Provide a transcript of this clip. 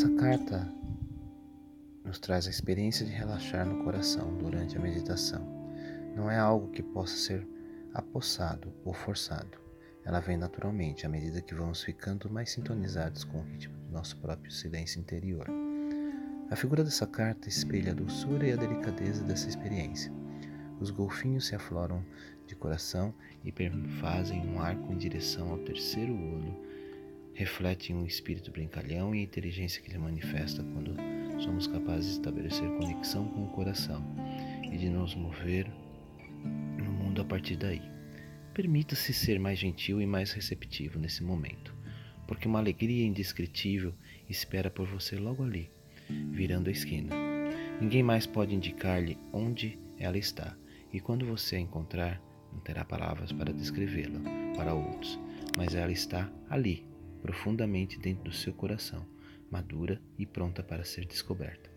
Essa carta nos traz a experiência de relaxar no coração durante a meditação. Não é algo que possa ser apossado ou forçado. Ela vem naturalmente à medida que vamos ficando mais sintonizados com o ritmo do nosso próprio silêncio interior. A figura dessa carta espelha a doçura e a delicadeza dessa experiência. Os golfinhos se afloram de coração e fazem um arco em direção ao terceiro olho, refletem um espírito brincalhão e a inteligência que lhe manifesta quando somos capazes de estabelecer conexão com o coração e de nos mover no mundo a partir daí. Permita-se ser mais gentil e mais receptivo nesse momento, porque uma alegria indescritível espera por você logo ali virando a esquina. Ninguém mais pode indicar-lhe onde ela está, e quando você a encontrar, não terá palavras para descrevê-la para outros, mas ela está ali, profundamente dentro do seu coração, madura e pronta para ser descoberta.